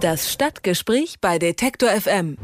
Das Stadtgespräch bei Detektor FM.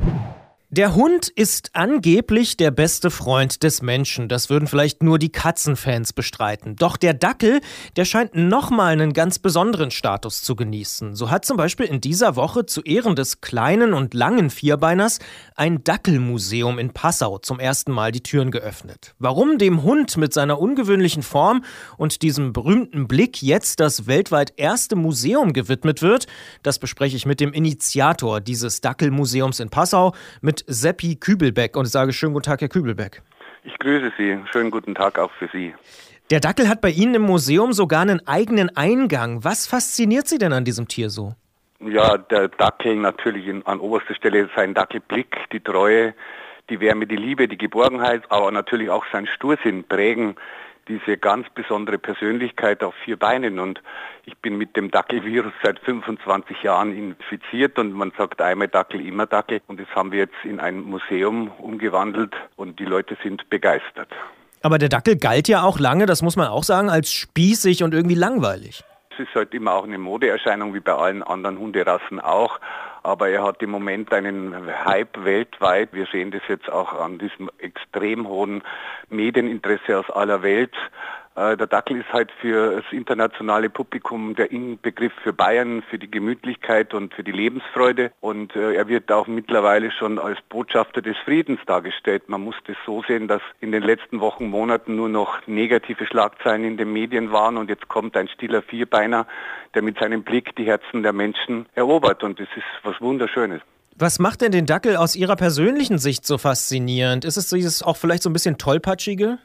Der Hund ist angeblich der beste Freund des Menschen. Das würden vielleicht nur die Katzenfans bestreiten. Doch der Dackel, der scheint nochmal einen ganz besonderen Status zu genießen. So hat zum Beispiel in dieser Woche zu Ehren des kleinen und langen Vierbeiners ein Dackelmuseum in Passau zum ersten Mal die Türen geöffnet. Warum dem Hund mit seiner ungewöhnlichen Form und diesem berühmten Blick jetzt das weltweit erste Museum gewidmet wird, das bespreche ich mit dem Initiator dieses Dackelmuseums in Passau, mit Seppi Kübelbeck und ich sage schönen guten Tag, Herr Kübelbeck. Ich grüße Sie. Schönen guten Tag auch für Sie. Der Dackel hat bei Ihnen im Museum sogar einen eigenen Eingang. Was fasziniert Sie denn an diesem Tier so? Ja, der Dackel natürlich in, an oberster Stelle sein Dackelblick, die Treue, die Wärme, die Liebe, die Geborgenheit, aber natürlich auch sein Stursinn prägen diese ganz besondere Persönlichkeit auf vier Beinen. Und ich bin mit dem Dackelvirus seit 25 Jahren infiziert und man sagt einmal Dackel, immer Dackel. Und das haben wir jetzt in ein Museum umgewandelt und die Leute sind begeistert. Aber der Dackel galt ja auch lange, das muss man auch sagen, als spießig und irgendwie langweilig. Ist halt immer auch eine Modeerscheinung, wie bei allen anderen Hunderassen auch. Aber er hat im Moment einen Hype weltweit. Wir sehen das jetzt auch an diesem extrem hohen Medieninteresse aus aller Welt. Äh, der Dackel ist halt für das internationale Publikum der Inbegriff für Bayern, für die Gemütlichkeit und für die Lebensfreude. Und äh, er wird auch mittlerweile schon als Botschafter des Friedens dargestellt. Man muss das so sehen, dass in den letzten Wochen, Monaten nur noch negative Schlagzeilen in den Medien waren und jetzt kommt ein stiller Vierbeiner, der mit seinem Blick die Herzen der Menschen erobert. Und das ist was Wunderschönes. Was macht denn den Dackel aus Ihrer persönlichen Sicht so faszinierend? Ist es dieses auch vielleicht so ein bisschen tollpatschige?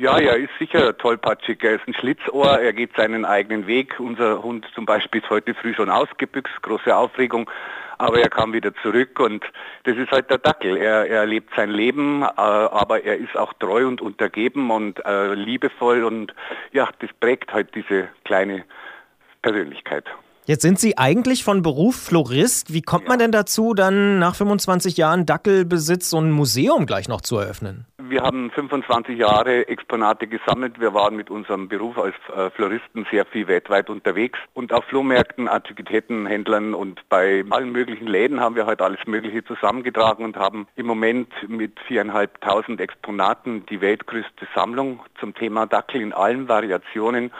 Ja, er ist sicher tollpatschig. Er ist ein Schlitzohr, er geht seinen eigenen Weg. Unser Hund zum Beispiel ist heute früh schon ausgebüxt, große Aufregung, aber er kam wieder zurück und das ist halt der Dackel. Er, er lebt sein Leben, äh, aber er ist auch treu und untergeben und äh, liebevoll und ja, das prägt halt diese kleine Persönlichkeit. Jetzt sind Sie eigentlich von Beruf Florist. Wie kommt ja. man denn dazu, dann nach 25 Jahren Dackelbesitz so ein Museum gleich noch zu eröffnen? Wir haben 25 Jahre Exponate gesammelt. Wir waren mit unserem Beruf als äh, Floristen sehr viel weltweit unterwegs und auf Flohmärkten, Antiquitätenhändlern und bei allen möglichen Läden haben wir halt alles Mögliche zusammengetragen und haben im Moment mit viereinhalbtausend Exponaten die weltgrößte Sammlung zum Thema Dackel in allen Variationen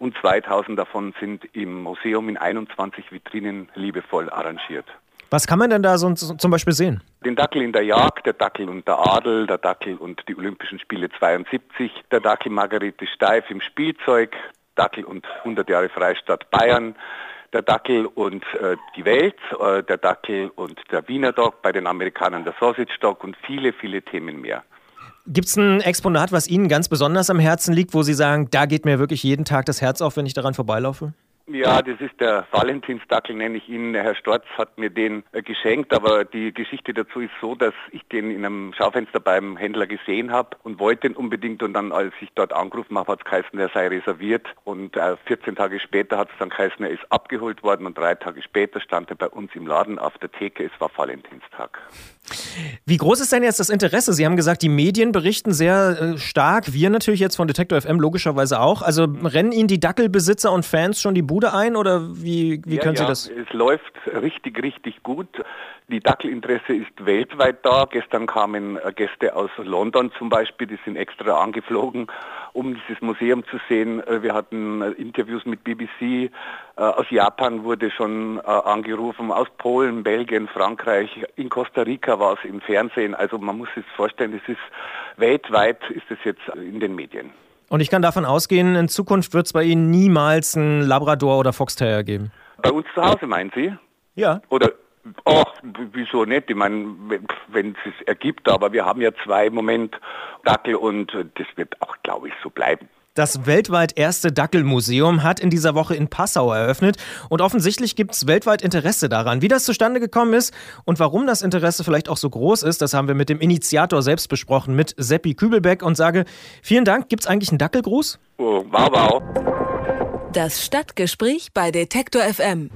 und 2000 davon sind im Museum in 21 Vitrinen liebevoll arrangiert. Was kann man denn da so zum Beispiel sehen? Den Dackel in der Jagd, der Dackel und der Adel, der Dackel und die Olympischen Spiele 72, der Dackel Margarete Steif im Spielzeug, Dackel und 100 Jahre Freistaat Bayern, der Dackel und äh, die Welt, äh, der Dackel und der Wiener Dog, bei den Amerikanern der Sausage Dog und viele, viele Themen mehr. Gibt es ein Exponat, was Ihnen ganz besonders am Herzen liegt, wo Sie sagen, da geht mir wirklich jeden Tag das Herz auf, wenn ich daran vorbeilaufe? Ja, das ist der Valentinsdackel, nenne ich ihn. Herr Storz hat mir den äh, geschenkt, aber die Geschichte dazu ist so, dass ich den in einem Schaufenster beim Händler gesehen habe und wollte ihn unbedingt und dann, als ich dort angerufen habe, hat es geheißen, er sei reserviert und äh, 14 Tage später hat es dann geheißen, er ist abgeholt worden und drei Tage später stand er bei uns im Laden auf der Theke, es war Valentinstag. Wie groß ist denn jetzt das Interesse? Sie haben gesagt, die Medien berichten sehr äh, stark, wir natürlich jetzt von Detektor FM logischerweise auch. Also rennen Ihnen die Dackelbesitzer und Fans schon die Bude Bude ein oder wie, wie ja, können Sie ja, das? Es läuft richtig, richtig gut. Die Dackelinteresse ist weltweit da. Gestern kamen äh, Gäste aus London zum Beispiel, die sind extra angeflogen, um dieses Museum zu sehen. Äh, wir hatten äh, Interviews mit BBC. Aus Japan wurde schon angerufen, aus Polen, Belgien, Frankreich. In Costa Rica war es im Fernsehen. Also man muss sich vorstellen, es ist weltweit ist es jetzt in den Medien. Und ich kann davon ausgehen, in Zukunft wird es bei Ihnen niemals einen Labrador oder Foxterrier geben. Bei uns zu Hause, meinen Sie? Ja. Oder, ach, wieso nicht? Ich meine, wenn es ergibt, aber wir haben ja zwei im Moment, Dackel und das wird auch, glaube ich, so bleiben. Das weltweit erste Dackelmuseum hat in dieser Woche in Passau eröffnet und offensichtlich gibt es weltweit Interesse daran. Wie das zustande gekommen ist und warum das Interesse vielleicht auch so groß ist, das haben wir mit dem Initiator selbst besprochen, mit Seppi Kübelbeck und sage vielen Dank. Gibt es eigentlich einen Dackelgruß? Oh, wow, wow. Das Stadtgespräch bei Detektor FM.